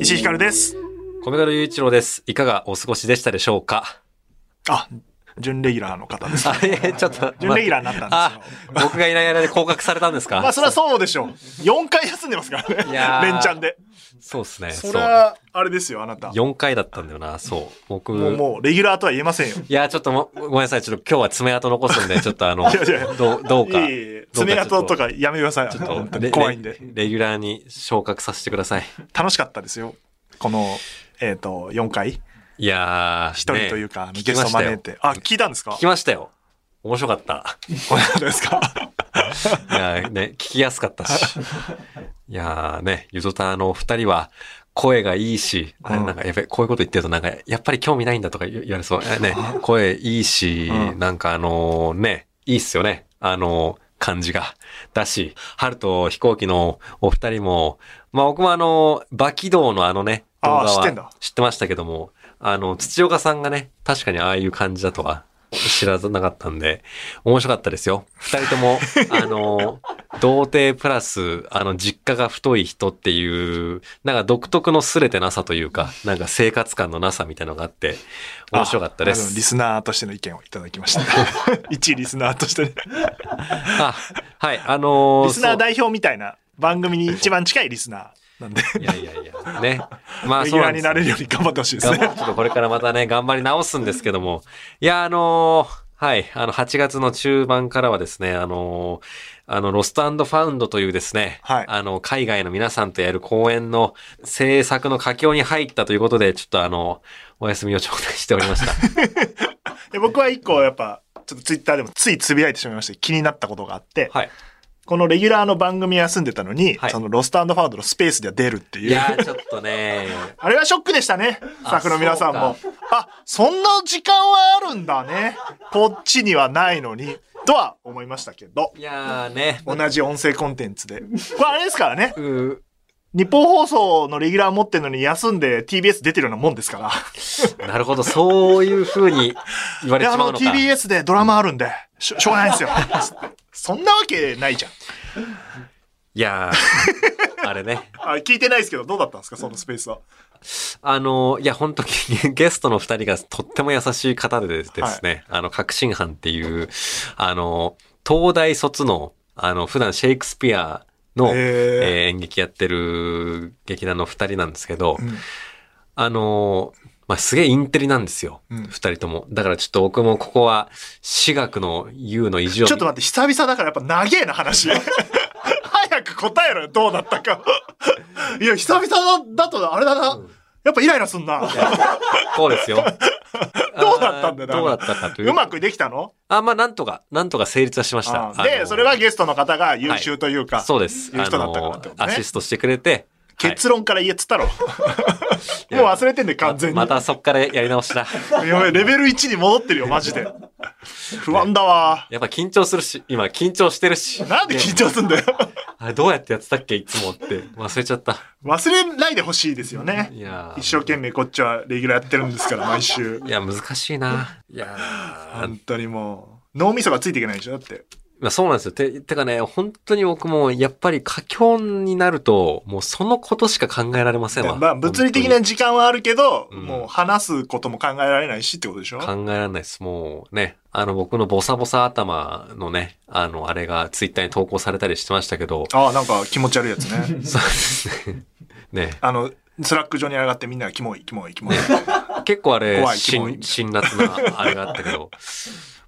石井ひかるです。米軽雄一郎です。いかがお過ごしでしたでしょうか？あ、準レギュラーの方です。あれ、ちょっと。準レギュラーになったんですよあ、僕がいない間で降格されたんですか？まあ、それはそうでしょう。4回休んでますからね。いやー連チャンで。そうですね。それは、あれですよ、あなた。4回だったんだよな、そう。僕、もう、もう、レギュラーとは言えませんよ。いや、ちょっともごめんなさい。ちょっと今日は爪痕残すんで、ちょっとあの いやいや、どう、どうか。いえいえ爪痕とかやめてください。ちょっと、怖いんで。レレギュラーに昇格させてください。楽しかったですよ。この、えっ、と、4回。いやー。一人というか、ねゲスト招い聞て。あ、聞いたんですか？きましたよ。面白かった。これですか？いやーね、聞きやすかったし。いやーね、ゆずたの二人は、声がいいし、なんかやこういうこと言ってるとなんか、やっぱり興味ないんだとか言言われそう。えね、声いいし、うんなんかあのね、いいっすよね。あの感じが。だし、春と飛行機のお二人も、まあ僕もあの、バキ道のあのね、動画は知ってましたけども、あの、土岡さんがね、確かにああいう感じだとは知らなかったんで、面白かったですよ。二人とも、あの、童貞プラス、あの、実家が太い人っていう、なんか独特のすれてなさというか、なんか生活感のなさみたいなのがあって、面白かったでああのリす。スナーとしての意見をいただきました。一リスナーとしてね。あ、はい、あのーリスナー代表みたいな番組に一番近いリスナーなんで、いやいやいや、ね。まあ、そうなんですよラーになれるように頑張ってほしいですね。ちょっとこれからまたね、頑張り直すんですけども。いや、あのーはい、あの、8月の中盤からはですね、あのーあの、ロストファウンドというですね、はいあの、海外の皆さんとやる公演の制作の佳境に入ったということで、ちょっとあの、お休みを頂戴しておりました。で僕は一個やっぱ、ちょっとツイッターでもついつぶやいてしまいまして気になったことがあって、はい。このレギュラーの番組休んでたのに、はいそのロストファウンドのスペースでは出るっていう。いやー、ちょっとね、あれはショックでしたね。スタッフの皆さんも。あ、そんな時間はあるんだね。こっちにはないのに。とは思いましたけど。いやーね、同じ音声コンテンツで。これあれですからね。う日本放送のレギュラー持ってるのに休んで TBS 出てるようなもんですから。ー なるほど、そういう風に言わで、あのれちまうのか。TBS でドラマあるんで、しょしょうがないんですよ。そんなわけないじゃん。いやー、あれね。あ聞いてないですけど、どうだったんですかそのスペースは？あの、いや、本当にゲストの二人がとっても優しい方でですね、あの、革新犯っていう、あの、東大卒の、あの、普段シェイクスピアの、えー演劇やってる劇団の二人なんですけど、んあの、まあ、すげえインテリなんですよ。うん二人とも。だからちょっと僕もここは、私学の U の意地を。ちょっと待って、久々だからやっぱ長えな話。早く答えろよ、どうだったか。いや、久々だとあれだな。やっぱイライラすんな。そうですよ。どうだったんだどうだったかという。うまくできたの？あ、まあ、なんとか、なんとか成立はしました。あで、それはゲストの方が優秀というか、そうです。いう人だったからってことあのアねシストしてくれて。はい結論から言えっつったろ。もう忘れてんで、完全に。またそっからやり直しだ。やばい、レベル1に戻ってるよ、マジで。不安だわ。やっぱ緊張するし、今緊張してるし。なんで緊張すんだよ。あれどうやってやってたっけいつもって。忘れちゃった。忘れないでほしいですよね。いやー一生懸命こっちはレギュラーやってるんですから、毎週。いや、難しいな。いやー本当にもう、脳みそがついていけないでしょだって。まあそうなんですよ。て、てかね、本当に僕も、やっぱり佳境になると、もうそのことしか考えられませんわ。まあ、物理的な時間はあるけど、うんもう話すことも考えられないしってことでしょ？考えられないです。もうね、あの僕のボサボサ頭のね、あの、あれがツイッターに投稿されたりしてましたけど、ああ、なんか気持ち悪いやつね。そうですね。ね。あの、スラック上に上がってみんながキモい、キモい、キモい。結構あれ辛辣なあれがあったけど、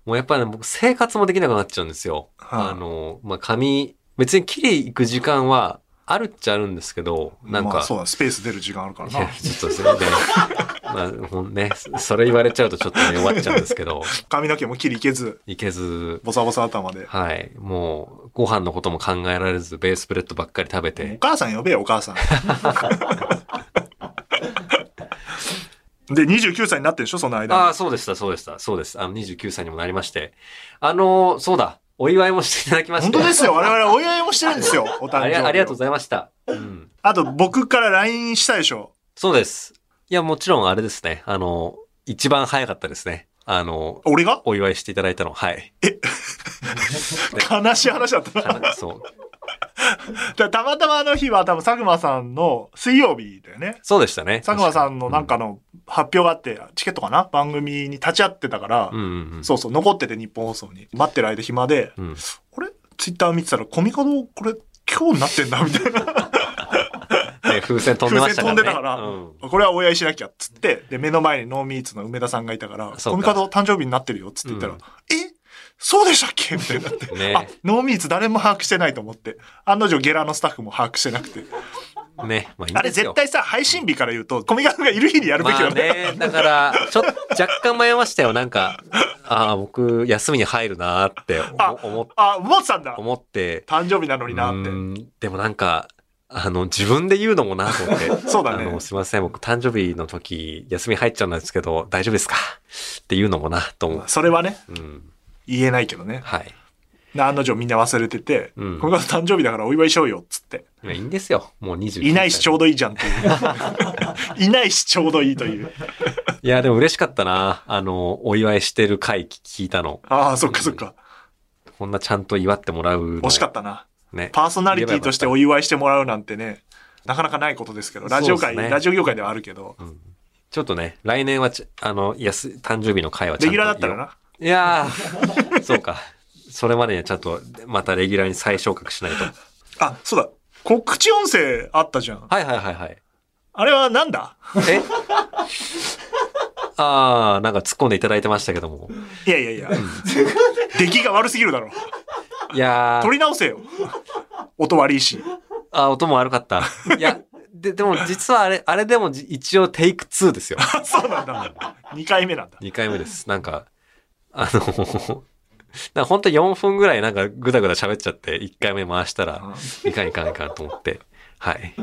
もうやっぱりね、僕生活もできなくなっちゃうんですよ。はいあの、まあ、髪、別に綺麗行く時間はあるっちゃあるんですけど、なんか、まあそうだ、スペース出る時間あるからいやな。ちょっとそれで、まあ、ほんね、それ言われちゃうとちょっとね、終わっちゃうんですけど、髪の毛も切りいけず、いけず、ボサボサ頭で。はい、もう、ご飯のことも考えられず、ベースプレッドばっかり食べおて、母さん呼べよ、お母さん。で、29歳になってるでしょ、その間に。ああ、そうでした、そうでした、そうです。あの、29歳にもなりまして。あの、そうだ、お祝いもしていただきまして。本当ですよ。我々お祝いもしてるんですよ。お誕生日を ありありがとうございました。うん。あと、僕から LINE したでしょ。そうです。いや、もちろんあれですね。あの、一番早かったですね。あの、俺が？お祝いしていただいたの。はい。悲しい話だったなそう。だたまたまあの日は多分佐久間さんの水曜日だよね。そうでしたね。佐久間さんのなんかの発表があって、チケットかな？番組に立ち会ってたから、うんうんうん。そうそう、残ってて日本放送に。待ってる間暇で、うん。あれ？ツイッター見てたら、コミカドこれ今日になってんだみたいな。ね、風船飛んでましたからね。風船飛んでたから、うん。これはお祝いしなきゃっつって、で、目の前にノーミーツの梅田さんがいたから、コミカド誕生日になってるよっつって言ったら、うんえ？そうでしたっけ？みたいになって。ねあ、ノーミーツ誰も把握してないと思って。案の定ゲラのスタッフも把握してなくて。ね。まあいいあれ絶対さ、配信日から言うと、コミカドがいる日にやるべきまあだね。ね、だから、ちょっと若干迷いましたよ。なんか、ああ、僕、休みに入るなーってあ思思あ、思ってたんだ。思って、誕生日なのになってう。んでもなんか、あの、自分で言うのもなと思って。そうだねあの、すいません、僕、誕生日の時、休み入っちゃうんですけど、大丈夫ですか？っていうのもな、と思う。それはね、うん。言えないけどね。はい。で案の定みんな忘れてて、うんコミカド誕生日だからお祝いしようよっつって。いやいいんですよ。もう29いないしちょうど。どいいじゃんっていう。いないしちょうどいいという。いや、でも嬉しかったな。あの、お祝いしてる回聞いたの。ああ、そっかそっか。こんなちゃんと祝ってもらうの。惜しかったな。ね。パーソナリティとしてお祝いしてもらうなんてね、なかなかないことですけど、ラジオ界、ねラジオ業界ではあるけど、ちょっとね、来年はち、あの、やす、誕生日の会はちゃんとレギュラーだったらな。いやー、そうか。それまでにはちゃんと、またレギュラーに再昇格しないと。あ、そうだ。告知音声あったじゃん。はいはいはいはい。あれはなんだ？え？あー、なんか突っ込んでいただいてましたけども。いやいやいや。出来が悪すぎるだろ。いやー取、り直せよ。音悪いし。あ、音も悪かった。いや、で、でも実はあれ、あれでもじ一応テイク2ですよ。あ そうなんだ。2回目なんだ。2回目です。なんか、あの、なんか本当4分ぐらいなんかぐだぐだ喋っちゃって、1回目回したら、いかんいかんいかんと思って、はい。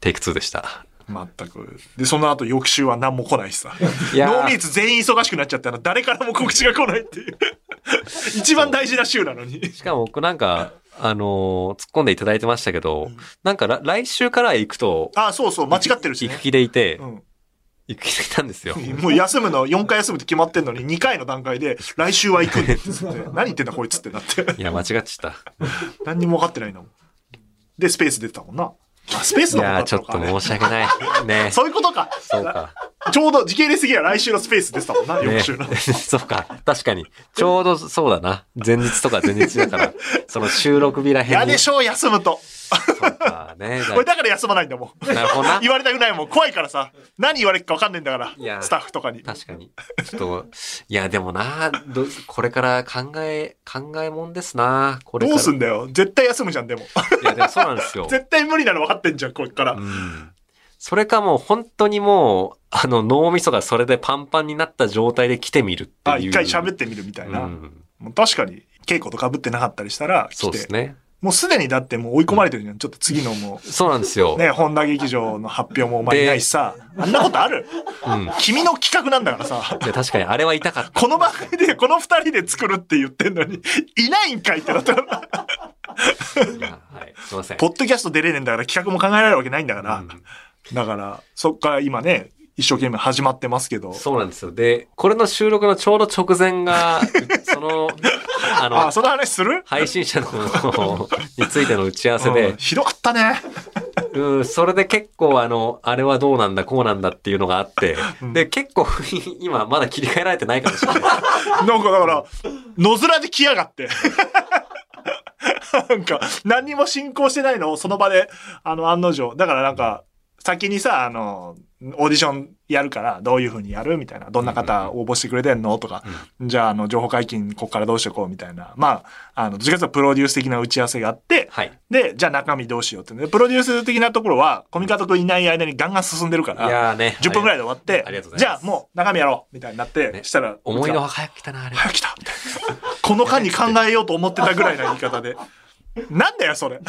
テイク2でした。全く。で、その後翌週は何も来ないしさ。いやーノーミーツ全員忙しくなっちゃったら誰からも告知が来ないっていう。一番大事な週なのに。しかも僕なんか、あのー突っ込んでいただいてましたけど、なんから来週から行くと、あ、そうそう、間違ってるしね行く。気でいて、うん。行く気でいたんですよ。もう休むの4回休むって決まってんのに2回の段階で来週は行くって言って何言ってんだこいつってなっていや、間違っちゃった。何にも分かってないんだもんでスペース出てたもんなあスペースの方だいやー、ちょっとったのかね申し訳ない。ね。そういうことかそうか。ちょうど時系列的には来週のスペース出てたもんな翌ね週の。そうか。確かに。ちょうどそうだな。前日とか前日だから、その収録日らへんに。嫌でしょう休むとそうかね。俺だから休まないんだもんなるほどな。言われたくないもん怖いからさ何言われるか分かんないんだからいやスタッフとかに確かに。ちょっと、いや、でもな、どこれから考え、考えもんですな。これ。どうすんだよ絶対休むじゃんでもいや、でもそうなんですよ。絶対無理なの分かってんじゃんこれから、うん。それかもう本当にもう、あの脳みそがそれでパンパンになった状態で来てみるっていう。あ一回喋ってみるみたいな、うん。確かに稽古とかぶってなかったりしたら来てそうですね。もうすでにだってもう追い込まれてるじゃん。ちょっと次のもそうなんですよ。う、ね、本田劇場の発表もお前いないしさ。あんなことある？うん。君の企画なんだからさ。で確かにあれは痛かった。この番組でこの二人で作るって言ってんのに、いないんかいってなったら。いやはい。すいません。ポッドキャスト出れねえんだから企画も考えられるわけないんだから。うんだから、そっから今ね、一生懸命始まってますけど。そうなんですよ。で、これの収録のちょうど直前が、その、あの、あ、その話する？配信者のについての打ち合わせうんで、ひどかったね。うん、それで結構あの、あれはどうなんだ、こうなんだっていうのがあって、うんで、結構今まだ切り替えられてないかもしれない。なんかだから、野面で来やがって。なんか、何にも進行してないのをその場で、あの、案の定。だからなんか、先にさ、あの、オーディションやるから、どういう風にやる？みたいな。どんな方応募してくれてんの？とか、じゃあ、あの、情報解禁、こっからどうしてこう？みたいな。まあ、あの、どっちかというとプロデュース的な打ち合わせがあって、はい。で、じゃあ中身どうしようってね。プロデュース的なところは、コミカド君いない間にガンガン進んでるかいら、ね。10分ぐらいい。で終わって、ありがとうございますじゃあもう中身やろうみたいになって、ねしたら、思いの早く来たな、あれ。早く来たみたいな。この間に考えようと思ってたぐらいな言い方で。なんだよ、それ。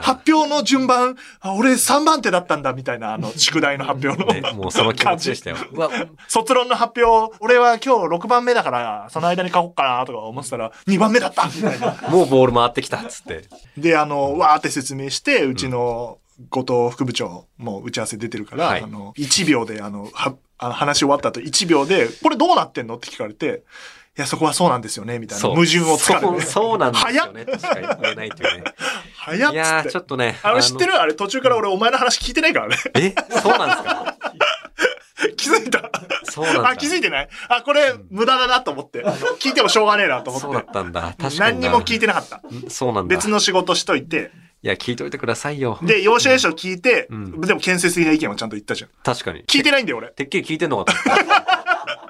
発表の順番、あ俺3番手だったんだ、みたいな、あの、宿題の発表の。ね、もうその気持ちでしたよ。卒論の発表、俺は今日6番目だから、その間に書こうかな、とか思ってたら、2番目だったみたいな。もうボール回ってきた、っつって。で、あの、わーって説明して、うちの後藤副部長も打ち合わせ出てるから、はいあの、1秒で、あの、は、あの話終わった後1秒で、これどうなってんの？って聞かれて、いや、そこはそうなんですよね、みたいな。矛盾をつかそうそうなんです早っよね。確かに言えないというね。早っいや。ちょっとね。あれ知ってる？るあれ途中から俺お前の話聞いてないからね。え？そうなんですか？気づいたそうなんだ。あ、気づいてない？あ、これ無駄だなと思って。聞いてもしょうがねえなと思そうだっ。ってたんだ。確かにな。何にも聞いてなかった。うんそうなんだ。別の仕事しといて。いや、聞いといてくださいよ。で、要所要所聞いて、うんでも建設的な意見はちゃんと言ったじゃん。確かに。聞いてないんだよ、俺。てっきり聞いてんのかと思った。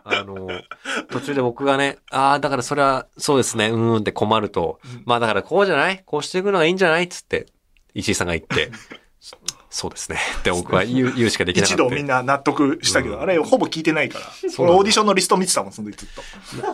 あの、途中で僕がね、ああ、だからそれは、そうですね、うーんって困ると、まあだからこうじゃない？こうしていくのがいいんじゃない？つって、石井さんが言って、そうですね。って僕は言う言うしかできなかった。一度みんな納得したけど、うんあれほぼ聞いてないから。そうなんだ俺オーディションのリスト見てたもん、その時ずっと。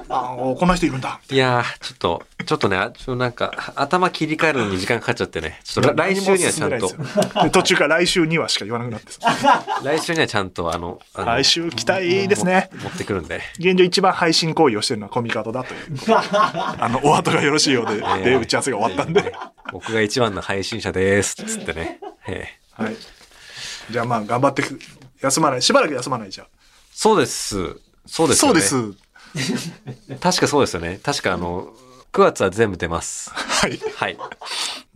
あおこんな人いるんだ。いやー、ちょっと、ちょっとね、あちょっとなんか、頭切り替えるのに時間かかっちゃってね、ちょっと来週にはちゃんと途中から来週にはしか言わなくなってさ。来週にはちゃんとあの、あの来週期待ですね。持ってくるんで。現状一番配信行為をしてるのはコミカドだという。あの、お後がよろしいようで、で、打ち合わせが終わったんで。僕が一番の配信者です。つってね。ええはい。じゃあまあ、頑張ってく、休まない。しばらく休まないじゃん。そうです。そうです。そうです。確かそうですよね。確かあの、9月は全部出ます。はい。はい。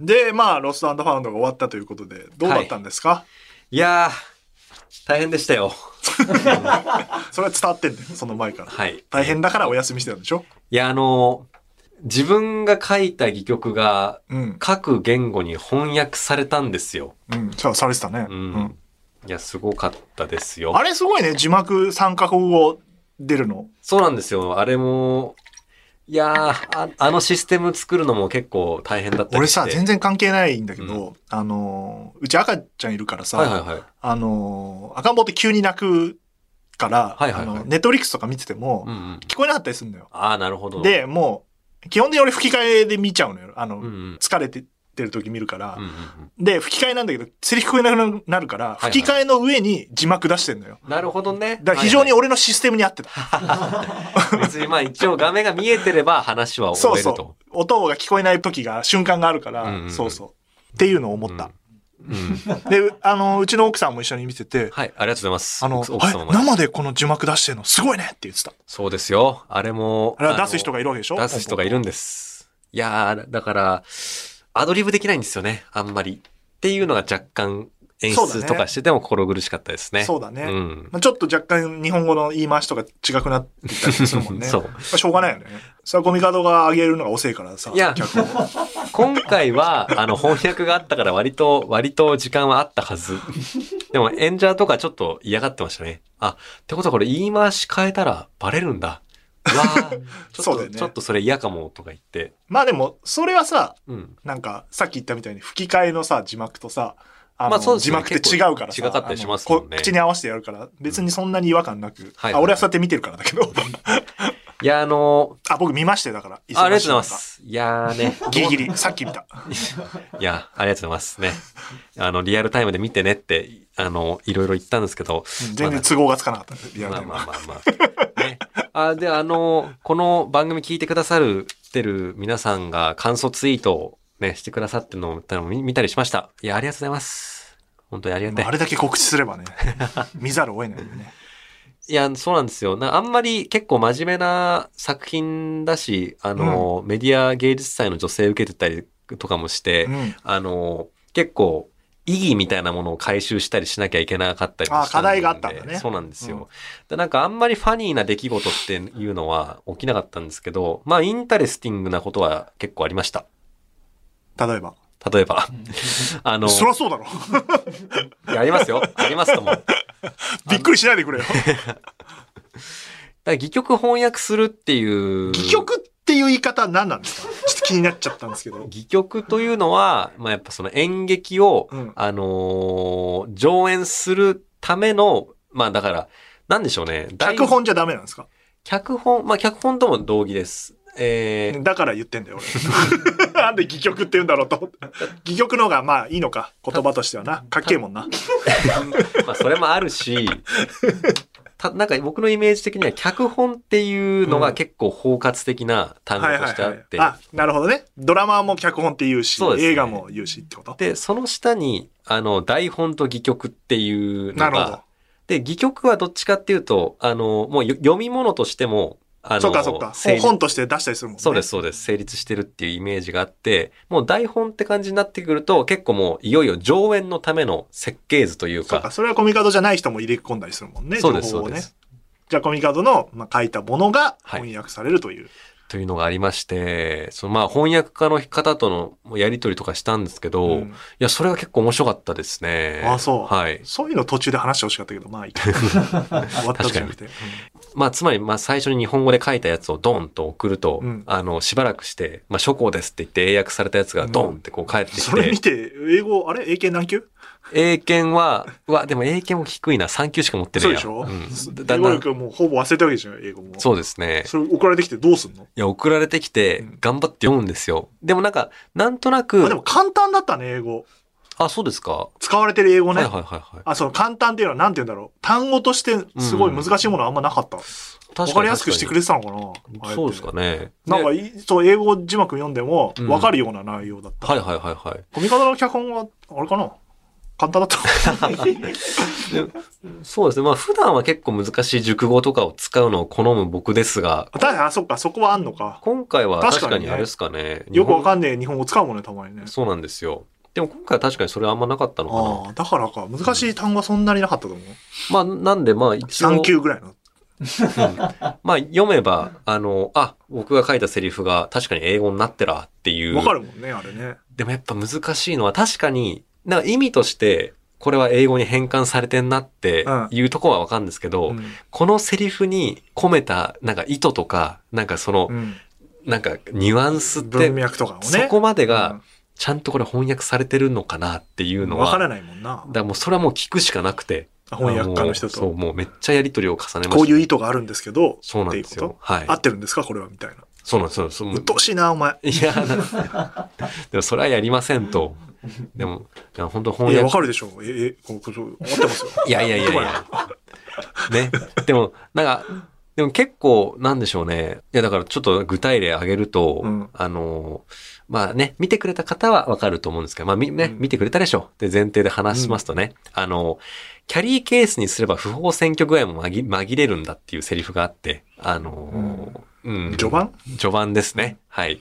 で、まあ、ロストファウンドが終わったということで、どうだったんですか、いやー、大変でしたよ。それは伝わってんだよ、その前から。はい。大変だからお休みしてたんでしょ？いや、あの、自分が書いた戯曲がうん。各言語に翻訳されたんですよ。うん。そう、されてたね。う。うんいや、すごかったですよ。あれすごいね、字幕3カ国語出るの。そうなんですよ。あれも、いやーあ、あのシステム作るのも結構大変だったりして。俺さ、全然関係ないんだけど、あのー、うち赤ちゃんいるからさ、はいはいはい。あのー、赤ん坊って急に泣くから、はいはいはいあのネットフリックスとか見てても、うんうん。聞こえなかったりするんだよ。ああ、なるほど。、で、もう、基本的に俺吹き替えで見ちゃうのよ。あの、うんうん。疲れてる時見るから、うんうんで、吹き替えなんだけど、セリフ聞こえなくなるから、吹き替えの上に字幕出してんのよ。うん。なるほどね。だから非常にはい俺のシステムに合ってた。は い別にまあ一応画面が見えてれば話はそう終えると。そう。音が聞こえない時が、瞬間があるから、うんうんうんそうそう。っていうのを思った。うん。で、あの、うちの奥さんも一緒に見てて、はい、ありがとうございます。あの、生でこの字幕出してるのすごいねって言ってた。そうですよ。あれも。あれは出す人ががいるわけでしょ？出す人がいるんです。いやー、だから、アドリブできないんですよね、あんまり。っていうのが若干演出とかしてても心苦しかったですね。そうだね。うん。まあ、ちょっと若干日本語の言い回しとか違くなってきたりするもんね。そうまあ、しょうがないよね。それはコミカドが上げるのが遅いからさ。いや今回は、あの、翻訳があったから割と、割と時間はあったはず。でも演者とかちょっと嫌がってましたね。あ、ってことはこれ言い回し変えたらバレるんだ。うわー ちょっと、ねちょっとそれ嫌かもとか言って。まあでも、それはさ、うん。なんか、さっき言ったみたいに吹き替えのさ、字幕とさ、あの、まあそうですね字幕って違うからさ。違かったりしますもんね口に合わせてやるから、別にそんなに違和感なく。はいあ、俺はそうやって見てるからだけど。いや、あのあ、僕見ましたよ、だから。あありがとうございま。す。いやーね。ギリギリ、さっき見た。いや、ありがとうございますね。あの、リアルタイムで見てねって、あの、いろいろ言ったんですけど。うん全然都合がつかなかったんで、リアルまタイムは。あまあまあまあ。ね。あ、で、あの、この番組聞いてくださる、てる皆さんが感想ツイートをね、してくださってるのを見見たりしました。いや、ありがとうございます。本当にありがたいあ。れだけ告知すればね、見ざるを得ないよね。いや、そうなんですよ。なあんまり結構真面目な作品だし、あの、メディア芸術祭の助成受けてたりとかもして、うん。あの、結構、意義みたいなものを回収したりしなきゃいけなかったりもした課題があったんだねそうなんですよ。うんでなんかあんまり funny な出来事っていうのは起きなかったんですけど、まあ interesting なことは結構ありました。例えば。例えば、あの、そりゃそうだろ。い やありますよ。ありますとも。びっくりしないでくれよ。ら戯曲翻訳するっていう。戯曲っていう言い方は何なんですか？ちょっと気になっちゃったんですけど。戯曲というのは、まあやっぱその演劇を、うんあのー上演するための、まあだから、なんでしょうね。大脚本じゃダメなんですか？脚本、まあ、脚本とも同義です。えーだから言ってんだよ、俺。なんで戯曲って言うんだろうと思って。戯曲の方がまあいいのか。言葉としてはな。かっけえもんな。まあ、それもあるし、た、なんか僕のイメージ的には脚本っていうのうんが結構包括的な単語としてあって、あ、なるほどね。ドラマも脚本って言うし、そうね映画も言うしってことで、その下に、あの、台本と戯曲っていうのなるほどが、。で、戯曲はどっちかっていうと、あの、もうよ読み物としても、あの、そっかそっか。本として出したりするもんね。そうです、そうです。成立してるっていうイメージがあって、もう台本って感じになってくると、結構もういよいよ上演のための設計図というか、そうか。それはコミカドじゃない人も入れ込んだりするもんね。そうです、情報をねそうです。。じゃあコミカドの、まあ、書いたものがはい翻訳されるという。というのがありまして、そのまあ翻訳家の方とのやりとりとかしたんですけど、いうんや、それが結構面白かったですね。あそうはい。そういうの途中で話してほしかったけど、まあいいか。終わったじゃなくて。まあ、つまり、まあ、最初に日本語で書いたやつをドンと送ると、うんあの、しばらくして、まあ、諸行ですって言って英訳されたやつがドンってこう返ってきそれ見て、て、英語、あれ？英検何級？英検は、うわ、でも英検も低いな、3級しか持ってないや。そうでしょ、うん。英だんだん、もうほぼ忘れたわけじゃん、英語も。そうですね。それ送られてきてどうすんの？いや、送られてきてうん、頑張って読むんですよ。でもなんか、なんとなく、あでも簡単だったね、英語。あ、そうですか。使われてる英語ね。はいはいはいはい。あ、その簡単っていうのはなんて言うんだろう。単語としてすごい難しいものはあんまなかった。わかりやすくしてくれてたのかな？そうですかね。なんかねい、そう、英語字幕読んでもうんわかるような内容だった。はいはいはいはい。コミカドの脚本は、あれかな？簡単だった。そうですね。まあ普段は結構難しい熟語とかを使うのを好む僕ですが、確かに、あ、そっか、そこはあんのか。今回は確確かにあれですかね。よくわんかんねえ日本語使うもんね、たまにね。そうなんですよ。でも今回は確かにそれはあんまなかったのかな。ああ、だからか。難しい単語はそんなになかったと思う。まあなんでまあ一応、3級ぐらいの。まあ読めば、あの、あ、僕が書いたセリフが確かに英語になってらっていう。わかるもんね、あれね。でもやっぱ難しいのは確かに、なんか意味として、これは英語に変換されてんなっていうところはわかるんですけど、うんこのセリフに込めたなんか意図とか、なんかその、うんなんかニュアンスって文、脈とかもね。そこまでうがんちゃんとこれ翻訳されてるのかなっていうのは、わからだかないもんな。らもうそれはもう聞くしかなくて、翻訳家の人あそう、と。もうめっちゃやりとりを重ねました。こういう意図があるんですけど、そうなんですよ。はい合。ってるんですか？これはみたいな。そうなんですよ。そううっとうしいな、お前。いや、なでもそれはやりませんと。でも、いや本当いや、わかるでしょ。え、え、こう、こう、合ってますよ。いやいやいやいや。ね。でも、なんか、でも結構、なんでしょうね。いや、だからちょっと具体例挙げると、うんあの、まあね、見てくれた方はわかると思うんですけど、まあみ、ね、うん見てくれたでしょ。で、前提で話しますとね、あの、キャリーケースにすれば不法占拠具合も紛紛れるんだっていうセリフがあって、あの、うん。序盤？序盤ですね。はい。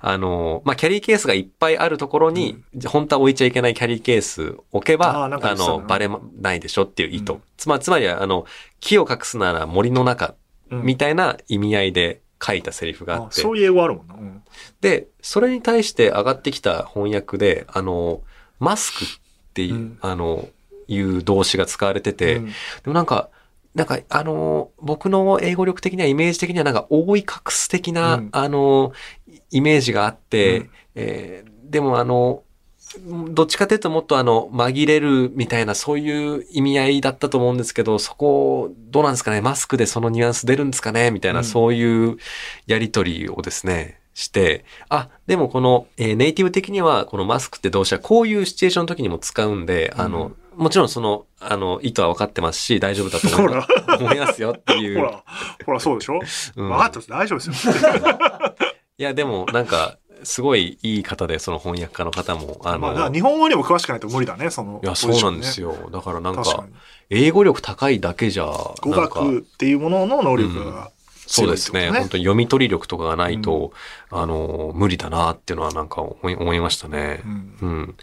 あの、まあ、キャリーケースがいっぱいあるところに、本当は置いちゃいけないキャリーケース置けば、あなんか言ってたなの、バレないでしょっていう意図。うんつまり、つまりは、あの、木を隠すなら森の中、うんみたいな意味合いで書いたセリフがあって。あそういう英語あるもんな。うんで、それに対して上がってきた翻訳で、あの、マスクっていう、うんあの、いう動詞が使われてて、うんでもなんか、なんか、あのー僕の英語力的には、イメージ的には、なんか、覆い隠す的な、うん。あのーイメージがあって、うん。えーでも、あの、どっちかというともっとあの、紛れるみたいな、そういう意味合いだったと思うんですけど、そこ、どうなんですかねマスクでそのニュアンス出るんですかねみたいな、うん。そういうやりとりをですね、して、あ、でもこの、えーネイティブ的には、このマスクって動詞はこういうシチュエーションの時にも使うんで、あの、もちろんその、あの、意図は分かってますし、大丈夫だと思います思いますよっていう。ほら、ほら、そうでしょ？うん分かってます。大丈夫ですよ。いや、でも、なんか、すごいいい方で、その翻訳家の方も、あの、まあ、日本語にも詳しくないと無理だね、そのいや、そうなんですよ。よ。だからなんか確かに、。英語力高いだけじゃ、語学っていうものの能力が強いってことそうですね。本当に読み取り力とかがないと、あの、無理だなっていうのはなんか思い思いましたねう。んうん。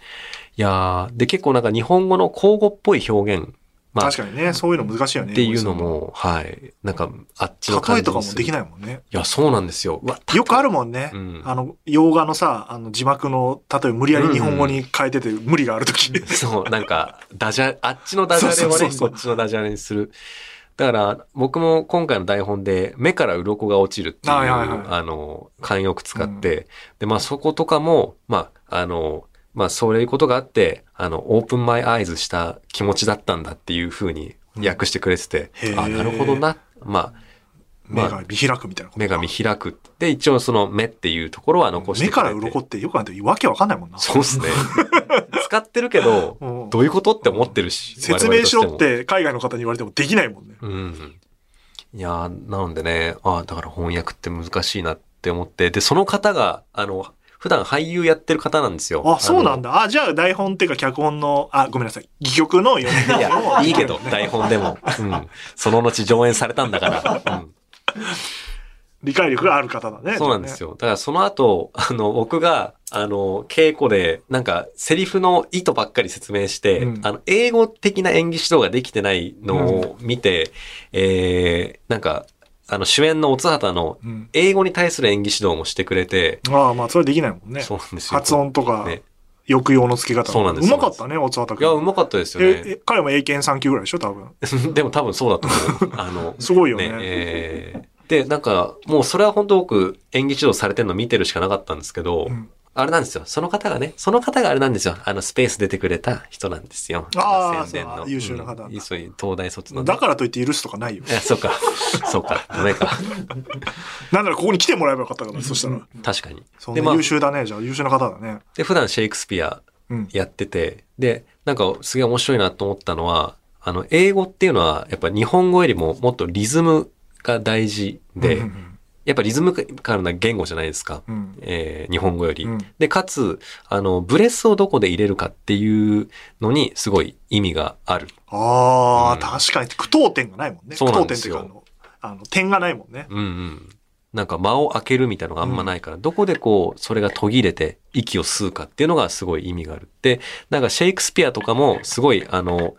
いやーで、結構なんか日本語の口語っぽい表現、まあ、確かにね、そういうの難しいよね。っていうのも、はい。なんか、あっちの例えとかもできい。ないもんね。いや、そうなんですよ。よくあるもんね。うんあの、洋画のさ、あの、字幕の、例えば無理やり日本語に変えてて無理があるとき。そう、なんか、ダジャ、あっちのダジャレをね、こっちのダジャレにする。だから、僕も今回の台本で、目から鱗が落ちるっていう、はいはいはいあの、慣用句使って、で、まあそことかも、まあ、あの、まあそういうことがあって、あの、オープンマイアイズした気持ちだったんだっていうふうに訳してくれてて、へーあ、なるほどな。まあ、目が見開くみたいなことか目が見開く。で、一応その目っていうところは残して目。から鱗ってよくなんてわけわかんないもんな。そうっすね。使ってるけど、うんどういうことって思ってるし。説明しろってて海外の方に言われてもできないもんね。も。うん。いやーなのでね、ああ、だから翻訳って難しいなって思って、で、その方が、あの、普段俳優やってる方なんですよ。あ、そうなんだ。だ。あ、じゃあ台本っていうか脚本の、あ、ごめんなさい。戯曲の読みいや、いいけど、台本でも。うん。その後上演されたんだから。うん。理解力がある方だね。そうなんですよ。だからその後、あの、僕が、あの、稽古で、なんか、セリフの意図ばっかり説明して、うんあの、英語的な演技指導ができてないのを見て、えー、なんか、あの、主演の乙畑のじゃあね。うん。英語に対する演技指導もしてくれて、ああ、まあ、それできないもんね。そうなんですよ。発音とか、ね。抑揚の付け方。そうなんですうまかったね、大津畑いや、君。うまかったですよえ、ね。え彼も英検3級ぐらいでしょ、多分。でも多分そうだと思う。あの、すごいよね。えーで、なんか、もうそれは本当僕、演技指導されてるの見てるしかなかったんですけど、うんあれなんですよ。その方がね、その方があれなんですよ。あの、スペース出てくれた人なんですよ。あーの宣伝の。優秀な方うんそういう東大卒のね、だからといって許すとかないよい。や、そうか。そうか。ダメか。なんならここに来てもらえばよかったから、そしたら。確かに。で、まあな優、秀だね。じゃあ優秀な方だね。で、普段シェイクスピアうん。やってて、で、なんかすげえ面白いなと思ったのは、あの、英語っていうのは、やっぱ日本語よりももっとリズムが大事で、うんやっぱリズムカルな言語じゃないですか。うんえー日本語より。うんで、かつ、あの、ブレスをどこで入れるかっていうのにすごい意味がある。ああ、うん確かに句読点がないもんね。句そうなん読点ってですよいうかあの、点がないもんね。うんうん。なんか間を開けるみたいなのがあんまないから、どこでこう、それが途切れて息を吸うかっていうのがすごい意味がある。で、なんかシェイクスピアとかもすごい、あの、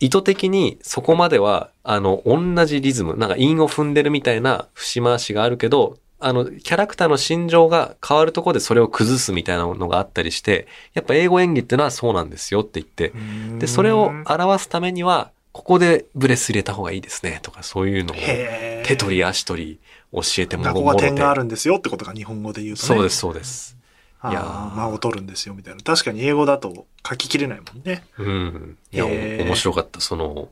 意図的にそこまでは、あの、同じリズム、なんか韻を踏んでるみたいな節回しがあるけど、あの、キャラクターの心情が変わるところでそれを崩すみたいなのがあったりして、やっぱ英語演技ってのはそうなんですよって言って、で、それを表すためには、ここでブレス入れた方がいいですねとかそういうのを手取り足取り教えてもららもろてここは点があるんですよってことが日本語で言うとね。そうです、そうです。いやー間を取るんですよみたいな。確かに英語だと書ききれないもんね。うん。いや、へー面白かった。その、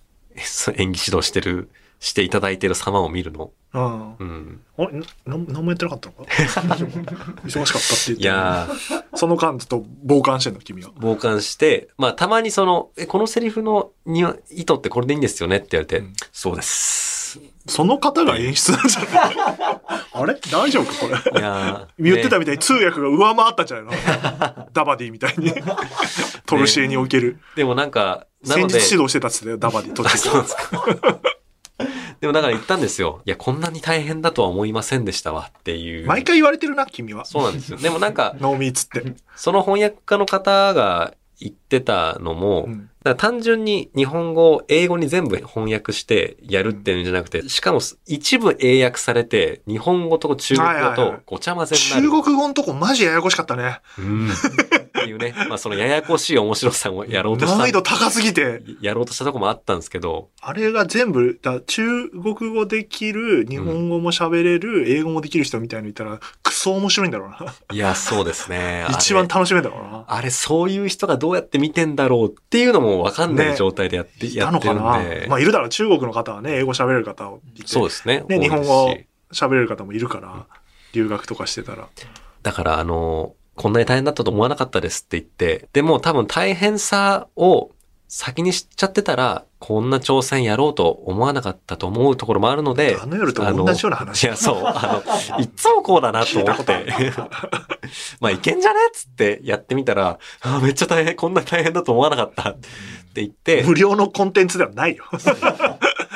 演技指導してる、していただいてる様を見るの。うん。うん。あれななん何もやってなかったのか？忙しかったって言って。いやー、その間ずっと傍観してんの、君は。傍観して、まあ、たまにその、え、このセリフのには意図ってこれでいいんですよね？って言われて、うんそうです。その方が演出なんじゃない？あれ？大丈夫かこれ？いやー言ってたねみたいに通訳が上回ったんじゃないの？ダバディみたいに。トルシエにおける。でもなんか、なので、戦術指導してたっつってたよ、ダバディ。途あ中そうなんですか。でもだから言ったんですよ。いや、こんなに大変だとは思いませんでしたわっていう。毎回言われてるな、君は。そうなんですよ。でもなんか、ノーミーツって。その翻訳家の方が言ってたのも、うんだ単純に日本語を英語に全部翻訳してやるっていうんじゃなくて、しかも一部英訳されて、日本語と中国語はいはいはいとごちゃ混ぜになる。中国語のとこマジややこしかったね。うん。ね、まあそのややこしい面白さをやろうとした、難易度高すぎて。やろうとしたとこもあったんですけど、あれが全部、だ中国語できる、日本語も喋れる、英語もできる人みたいのいたら、クソ面白いんだろうな。いや、そうですね。一番楽しめんだろうな。あれ、そういう人がどうやって見てんだろうっていうのもわかんないね状態でやって、いやってるんたのかなで。まあ、いるだろう。中国の方はね、英語喋れる方いて。そうですね。ね、日本語し喋れる方もいるから、留学とかしてたら。だから、あの、こんなに大変だったと思わなかったですって言って、でも多分大変さを先に知っちゃってたら、こんな挑戦やろうと思わなかったと思うところもあるので、あの夜と同じような話。いや、そう、あの、いっつもこうだなと思って、まあいけんじゃねっつってやってみたら、あめっちゃ大変、こんなに大変だと思わなかったって言って、無料のコンテンツではないよ。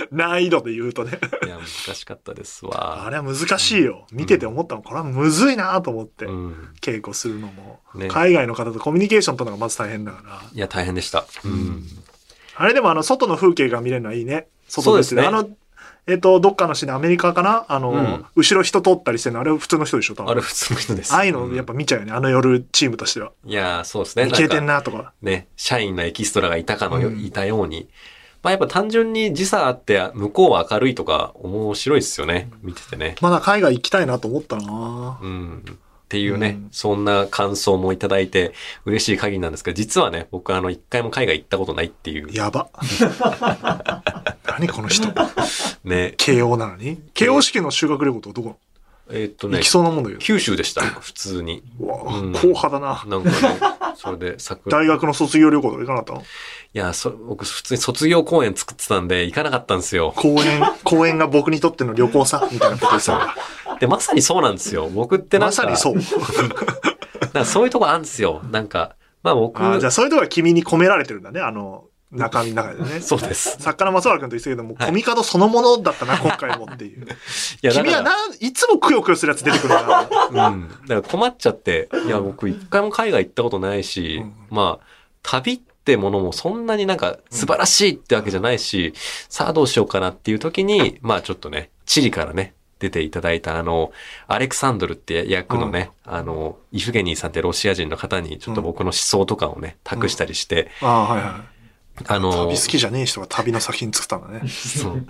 難易度で言うとね。いや、難しかったですわ。あれは難しいよ。見てて思ったの、これはむずいなと思って、うん。稽古するのも、ね海外の方とコミュニケーション取るのがまず大変だから。いや、大変でした。うん。あれでもあの、外の風景が見れるのはいいね。外ですねあの、えっ、と、どっかの市でアメリカかな？あの、うん後ろ人通ったりしてるの、あれ普通の人でしょ多分あれ普通の人です。ああいうのやっぱ見ちゃうよね。あの夜チームとしては。いや、そうですね。いけてんななとかね、社員のエキストラがいたかのよ、うんいたように。まあやっぱ単純に時差あって、向こうは明るいとか面白いですよね。見ててね。まだ海外行きたいなと思ったなうん。っていうね、うんそんな感想もいただいて嬉しい限りなんですけど、実はね、僕あの、一回も海外行ったことないっていう。やば。何この人。ね。慶応なのに慶応試験の修学旅行とどこえーっとね行き、そうなもんだけど。九州でした、普通に。うわうん硬派だな。なんかね、それで大学の卒業旅行とか行かなかったの？や、そ僕普通に卒業公演作ってたんで行かなかったんですよ。公園、公園が僕にとっての旅行さ、みたいなことでさ。で、まさにそうなんですよ。僕ってなんか、まさにそう。なんかそういうとこあるんですよ。なんか、まあ僕、あーじゃあそういうとこが君に込められてるんだね、あの、中身の中でね。そうです。作家の松原君と言ってたけども、はいコミカドそのものだったな、今回もっていう。いや、君はな、いつもくよくよするやつ出てくるな。うん。だから困っちゃって、いや、僕一回も海外行ったことないし、うんまあ、旅ってものもそんなになんか素晴らしいってわけじゃないし、さあどうしようかなっていう時に、まあちょっとね、チリからね、出ていただいたあの、アレクサンドルって役のね、あの、イフゲニーさんってロシア人の方にちょっと僕の思想とかをね、託したりして、ああ、はいはあい。の、旅好きじゃねえ人が旅の作品作ったんだね。そう。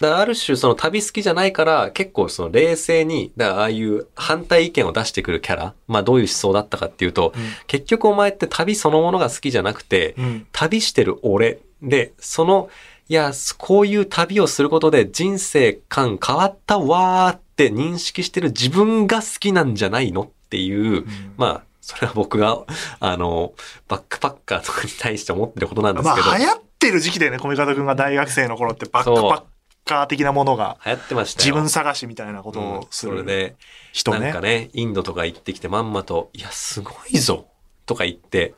だからある種その旅好きじゃないから結構その冷静に、だからああいう反対意見を出してくるキャラ、まあどういう思想だったかっていうと、結局お前って旅そのものが好きじゃなくて、うん。旅してる俺で、その、いや、こういう旅をすることで人生観変わったわーって認識してる自分が好きなんじゃないのっていう、まあ、それは僕が、あの、バックパッカーとかに対して思ってることなんですまけど、あ流行ってる時期だよね、米方君が大学生の頃ってバックパッカー的なものが、流行ってましたよ。自分探しみたいなことうんをするそれで、人ねなんか。ね、インドとか行ってきてまんまと、いや、すごいぞとか言って、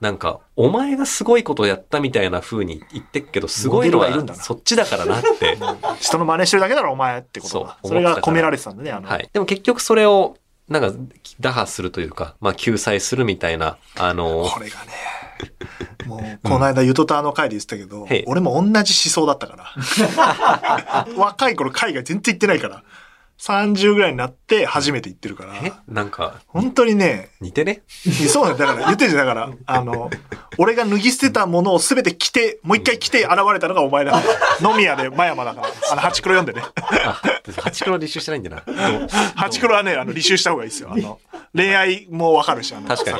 なんか、お前がすごいことやったみたいな風に言ってっけど、すごいのはモデルがいるんだなそっちだからなって。人の真似してるだけだろ、お前ってことが。そうそれが込められてたんだね、あの。はい。でも結局それを、なんか、打破するというか、まあ、救済するみたいな、あの、これがね、もう、この間、ゆとたの回で言ってたけど、へい俺も同じ思想だったから。若い頃海外全然行ってないから。30ぐらいになって初めて行ってるから。え？なんか、本当にね、似てね？そうなんだ。だから、言ってるじゃん。だから、あの、俺が脱ぎ捨てたものを全て着て、もう一回着て現れたのがお前だから。飲み屋で真山だから。あの、ハチクロ読んでね。あ、ハチクロ履修してないんだな。ハチクロはね、あの、履修した方がいいですよ。あの、恋愛もわかるし、あの、確かに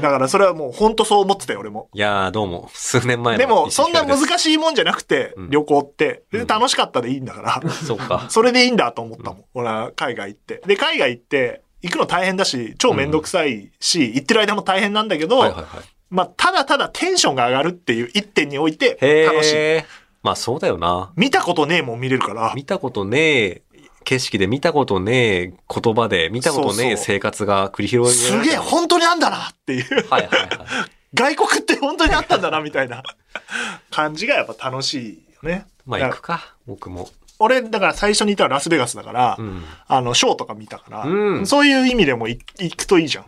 だから、それはもう本当そう思ってたよ、俺も。いやー、どうも、数年前のでも、そんな難い。しいもんじゃなくて、うん旅行って、でうん楽しかったでいいんだから、そうか。それでいいんだと思ったもん。俺は海外行って。で、海外行って、行くの大変だし、超めんどくさいし、行ってる間も大変なんだけど、はいはいはい。まあ、ただただテンションが上がるっていう一点において、へ楽しい。え。まあそうだよな。見たことねえもん見れるから、見たことねえ景色で見たことねえ言葉で見たことねえ生活が繰り広げられてすげえ、本当にあんだなっていう。はいはいはい。外国って本当にあったんだな、みたいな感じがやっぱ楽しいよね。まあ行くか、僕も。俺、だから最初にいたのはラスベガスだから、うん。あの、ショーとか見たから、うんそういう意味でもい行くといいじゃん。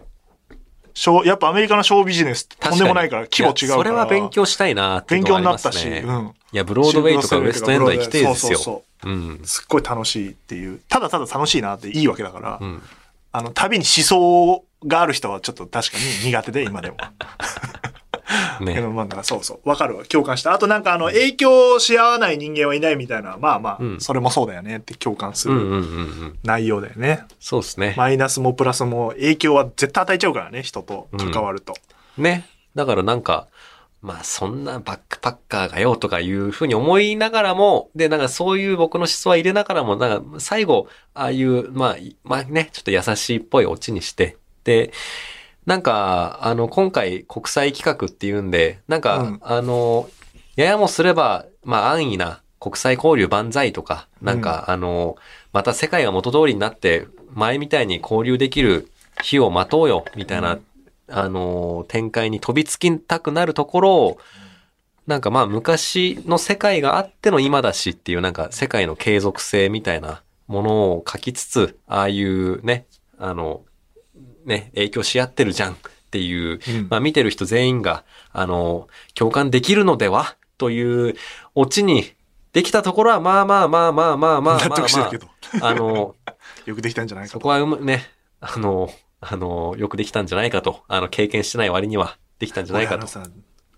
やっぱアメリカのショービジネスってとんでもないから規模違うから。それは勉強したいなっていう勉強になったし、ね。うん。いや、ブロードウェイとかウエストエンドは行きてえですよ。そうそううんそう。すっごい楽しいっていう。ただただ楽しいなっていいわけだから、うん。あの、旅に思想がある人はちょっと確かに苦手で、今でも。け ね。ど、まあ、そうそう。わかるわ。共感した。あとなんかあの、影響し合わない人間はいないみたいな、まあまあ、うんそれもそうだよねって共感するうんうんうんうん。内容だよね。そうですね。マイナスもプラスも影響は絶対与えちゃうからね、人と関わると。ね。だからなんか、まあそんなバックパッカーがよとかいうふうに思いながらも、で、なんかそういう僕の思想は入れながらも、なんか最後、ああいう、まあ、まあね、ちょっと優しいっぽいオチにして、で、なんか、あの、今回国際企画っていうんで、なんか、うん。あの、ややもすれば、まあ安易な国際交流万歳とか、なんか、あの、また世界が元通りになって、前みたいに交流できる日を待とうよ、みたいな、うん。あの、展開に飛びつきたくなるところを、なんかまあ昔の世界があっての今だしっていうなんか世界の継続性みたいなものを書きつつ、ああいうね、あの、ね、影響し合ってるじゃんっていう、うんまあ見てる人全員が、あの、共感できるのでは？というオチにできたところは、まあまあまあまあまあまあまあ、納得してるけど。あの、よくできたんじゃないかと。そこはね、あの、あの、よくできたんじゃないかと、あの、経験してない割にはできたんじゃないかと。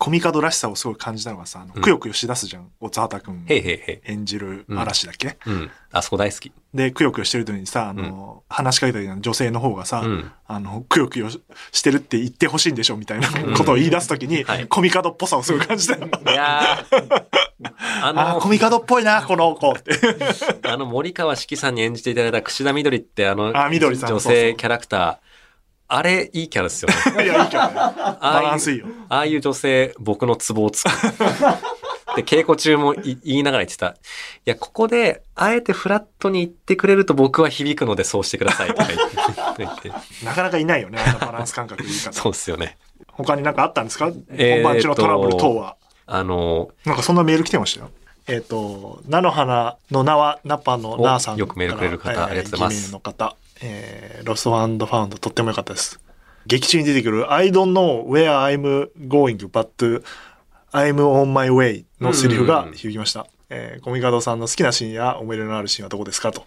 コミカドらしさをすごい感じたのがさ、あのうんくよくよしだすじゃん。小津畑くん。演じる嵐だっけ、うん。あそこ大好き。で、くよくよしてる時にさ、あの、話しかけた時の女性の方がさ、うんあの、くよくよしてるって言ってほしいんでしょみたいなことを言い出す時に、はいコミカドっぽさをすごい感じたよ。いやーあ あのー、コミカドっぽいな、この子って。あの、森川四季さんに演じていただいた櫛田みどりって、あの、あ緑さん女そうそう性キャラクター、あれ、いいキャラですよね。いや、いいけどね。あバあいうランスいいよ。ああいう女性、僕のツボをつく。で、稽古中もい言いながら言ってた。いや、ここで、あえてフラットに言ってくれると僕は響くのでそうしてくださいとか言って。なかなかいないよね、あんなバランス感覚いい方。そうっすよね。他になんかあったんですか、えーと本番中のトラブル等は？あの、なんかそんなメール来てましたよ。えっ、と、菜の花の名はナパのナーさんおよくメールくれる方ありがとうございますの方、えー、ロストファウンドとっても良かったです。劇中に出てくる I don't know where I'm going but I'm on my way のセリフが響きました。えーコミカドさんの好きなシーンや思い出のあるシーンはどこですかと。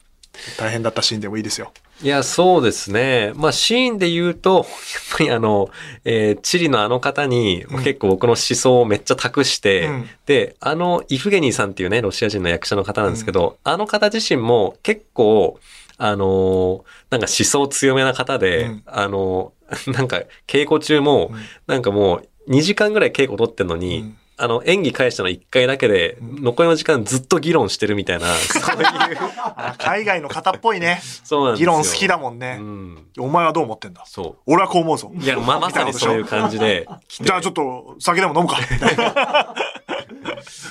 大変だったシーンでもいいですよ。いや、そうですね。まあ、シーンで言うと、やっぱりあの、えーチリのあの方に、うん結構僕の思想をめっちゃ託して、うんで、あの、イフゲニーさんっていうね、ロシア人の役者の方なんですけど、あの方自身も結構、あのーなんか思想強めな方で、うんあのー なんか稽古中も、うんなんかもう2時間ぐらい稽古取ってんのに、うんあの、演技返したの1回だけで、うん残りの時間ずっと議論してるみたいな、そういう、あ 海外の方っぽいね。そうなんですよ。議論好きだもんねう。ん。お前はどう思ってんだ？そ俺はこう思うぞ。う。いや、ま、まさにそういう感じで。じゃあちょっと酒でも飲むか。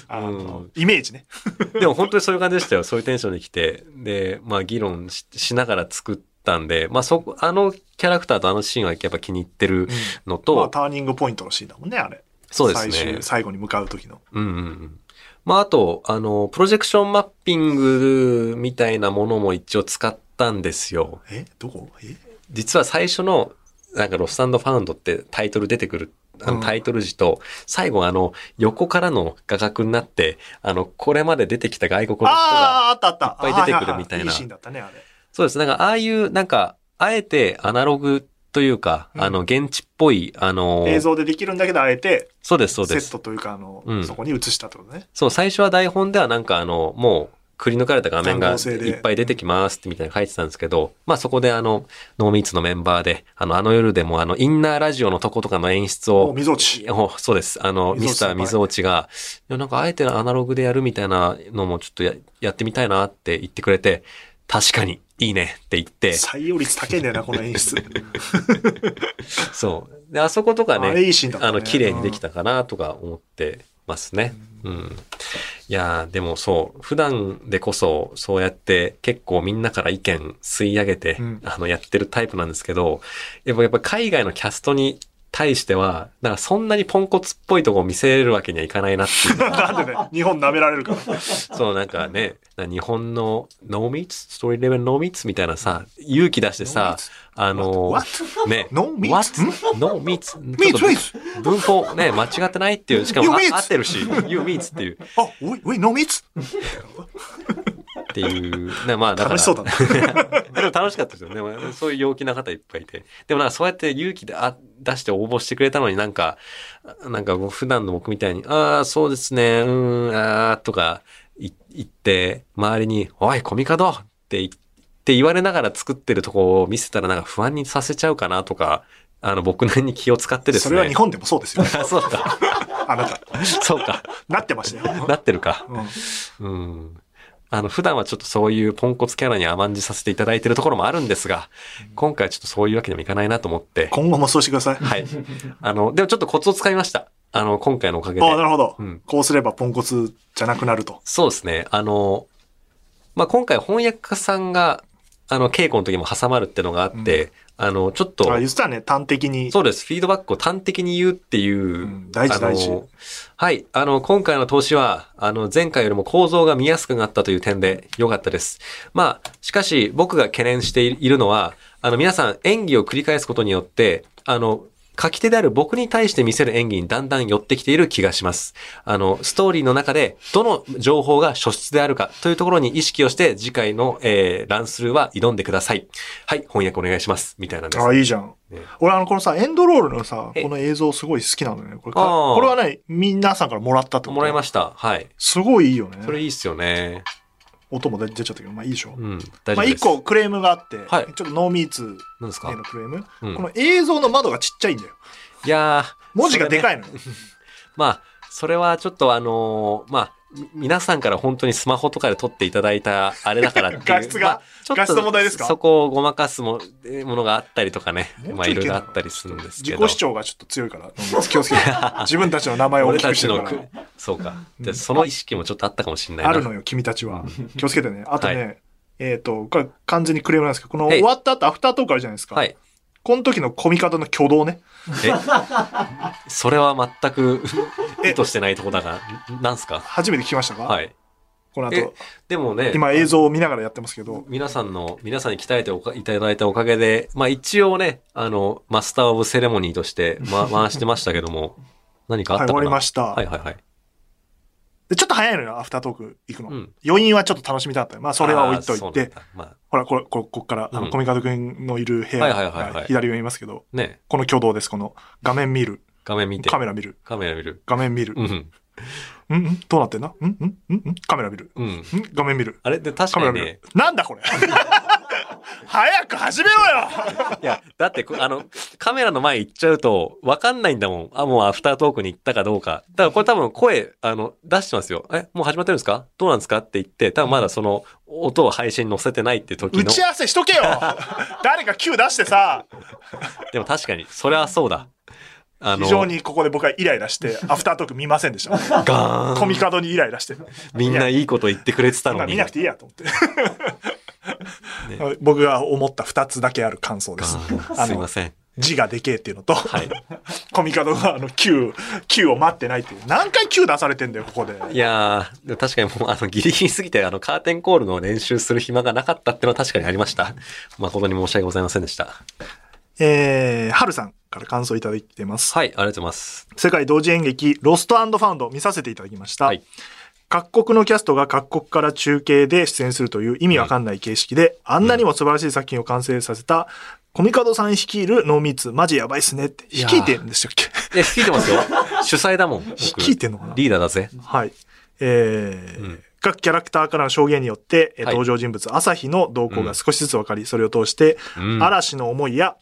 あのうんイメージね。でも本当にそういう感じでしたよ。そういうテンションで来て。で、まあ議論ししながら作ったんで、まあそこ、あのキャラクターとあのシーンはやっぱ気に入ってるのと、まあターニングポイントのシーンだもんね、あれ。そうですね最終、。最後に向かう時の。うんうんうん。まああと、あの、プロジェクションマッピングみたいなものも一応使ったんですよ。え？どこ？え？実は最初の、なんかロスタンドファウンドってタイトル出てくる、あうんのタイトル時と、最後あの、横からの画角になって、あの、これまで出てきた外国の人が、ああ、あったあった。いっぱい出てくるみたいな。そうです。なんか、ああいう、なんか、あえてアナログというか、うんあの、現地っぽい、あの、映像でできるんだけど、あえて、そうです、そうセです。ットというか、あの、うんそこに映したってことね。そう、最初は台本ではなんかあの、もう、くり抜かれた画面がいっぱい出てきますってみたいなの書いてたんですけど、まあそこであの、ノーミーツのメンバーで、あの、あの夜でもあの、インナーラジオのとことかの演出お、を、溝落ち。おそうです。あの、ミスター水落ちが、なんかあえてアナログでやるみたいなのもちょっとややってみたいなって言ってくれて、確かにいいねって言って、採用率高いんだよな、この演出。そう。で、あそことかね、あれいいシーンだったねあの、綺麗にできたかなとか思ってますね。うん。いやーでもそう、普段でこそ、そうやって結構みんなから意見吸い上げて、うん。あの、やってるタイプなんですけど、やっぱ、やっぱ海外のキャストに対しては、なんかそんなにポンコツっぽいとこを見せれるわけにはいかないなっていう なんでね、日本舐められるから。そう、なんかね、日本のノーミーツストーリーレベルノーミーツみたいなさ、勇気出してさ、あの？ね、No meats？What？ノーミーツ？Meats, ちょっ meats と文法ね、間違ってないっていう、しかも合ってるし、You meats っていう、あ、おい、おい、ノーミーツ？っていう、ね、まあだから。楽しそうだな。でも楽しかったですよね。まあそういう陽気な方いっぱいいて。でもなんかそうやって勇気であ出して応募してくれたのになんか、なんか普段の僕みたいに、ああ、そうですね、うーん、ああ、とかい言って、周りに、おい、コミカドって言って言われながら作ってるとこを見せたらなんか不安にさせちゃうかなとか、あの、僕なりに気を使ってですね。それは日本でもそうですよ。あ そうか。あなた。そうか。なってましたよ。なってるか。うんうん。あの、普段はちょっとそういうポンコツキャラに甘んじさせていただいてるところもあるんですが、今回はちょっとそういうわけにもいかないなと思って、今後もそうしてください。はい。あの、でもちょっとコツをつかみました。あの、今回のおかげで。ああ、なるほどうん。こうすればポンコツじゃなくなると。そうですね。あの、まあ、今回翻訳家さんが、あの、稽古の時も挟まるってのがあって、あの、ちょっと、あ言ってたね、端的に。そうです。フィードバックを端的に言うっていう。ん大事大事はい。あの、今回の投資は、あの、前回よりも構造が見やすくなったという点で良かったです。まあ、しかし、僕が懸念しているのは、あの、皆さん演技を繰り返すことによって、あの、書き手である僕に対して見せる演技にだんだん寄ってきている気がします。あの、ストーリーの中で、どの情報が初出であるかというところに意識をして、次回の、えー、ランスルーは挑んでください。はい、翻訳お願いします。みたいなんです。あ、いいじゃん。ね俺あの、このさ、エンドロールのさ、えこの映像すごい好きなのよね。これこれはね、皆さんからもらったってこともらいました。はい。すごいいいよね。それいいっすよね。音も出ちゃったけど、まあいいでしょう。うん。大丈まあ夫です。一個クレームがあって、はいちょっとノーミーツ何ですかへのクレーム、うんこの映像の窓がちっちゃいんだよ。いやー文字がでかい。いのよ。まあ、それはちょっとあのーまあ、み皆さんから本当にスマホとかで撮っていただいたあれだからっていう。画質がまあちょっと画質の問題ですか？そこをごまかすもえものがあったりとかね。まあいろいろあったりするんですけど。自己主張がちょっと強いから、気をつけて。自分たちの名前を大俺きくたちのくしてるから。、そうか。でその意識もちょっとあったかもしれないな。あるのよ、君たちは。気をつけてね。あとね、はえっ、と、これ完全にクレームなんですけど、このはい終わった後、アフタートークあるじゃないですか。はい。この時のコミカドの挙動ね。え、それは全くえ意図してないとこだが、なんすか？初めて聞きましたか？はい。えこの後、でもね、今映像を見ながらやってますけど、皆さんの、皆さんに鍛えていただいたおかげで、まあ一応ね、あの、マスターオブセレモニーとして、ま、回してましたけども、何かあはい、終ったかな？わりました、はいはいはい。で。ちょっと早いのよ、アフタートーク行くの。うん。余韻はちょっと楽しみたかったよ。まあ、それは置いといて。まほら、これ、これこっから、あの、うん。コミカドくんのいる部屋、はいはいはいはい。左上にいますけど、あ、ね、この挙動です、この画面見る、画面見て。カメラ見る、カメラ見る。画面見る、うん。うん、うん、どうなってんなうん、うん、うん、うん、カメラ見る、うん。うん、画面見る、あれ？で確かにね、。なんだこれ？早く始めろよいや、だってこ、あの、カメラの前行っちゃうと、わかんないんだもん。あ、もうアフタートークに行ったかどうか。だからこれ多分声、あの、出してますよ。え、もう始まってるんですか？どうなんですか？って言って、多分まだその、音を配信に載せてないって時の。打ち合わせしとけよ 誰か Q 出してさ、でも確かに、それはそうだ。あの、非常にここで僕はイライラして、アフタートーク見ませんでした。ガーンコミカドにイライラして。みんないいこと言ってくれてたのに。見なくていいやと思って。僕が思った2つだけある感想です。すいません。字がでけえっていうのと、はい。コミカドがあの Q、Q を待ってないっていう。何回 Q 出されてんだよ、ここで。いやー、確かにもう、あの、ギリギリすぎて、あの、カーテンコールの練習する暇がなかったっていうのは確かにありました。誠に申し訳ございませんでした。えー、はるさんから感想いただいてます。はい、ありがとうございます。世界同時演劇、ロストファウンド見させていただきました。はい各国のキャストが各国から中継で出演するという意味わかんない形式で、あんなにも素晴らしい作品を完成させた、小御門さん率いるノーミーツ、マジやばいっすねって。率いてんでしたっけ？いや、聞いてますよ。主催だもん。僕率いてんのかな？リーダーだぜ。はい。えーうん各キャラクターからの証言によって、登場人物、朝日の動向が少しずつ分かり、それを通して、うん嵐の思いや、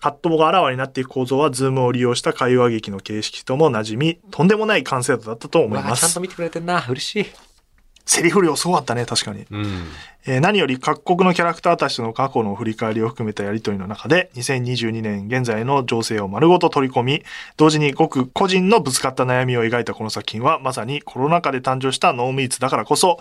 葛藤があらわになっていく構造は、ズームを利用した会話劇の形式とも馴染み、とんでもない完成度だったと思いますちゃんと。見てくれてんな。嬉しい。セリフ量すごかったね、確かに。うん。えー何より各国のキャラクターたちとの過去の振り返りを含めたやりとりの中で、2022年現在の情勢を丸ごと取り込み、同時にごく個人のぶつかった悩みを描いたこの作品は、まさにコロナ禍で誕生したノーミーツだからこそ、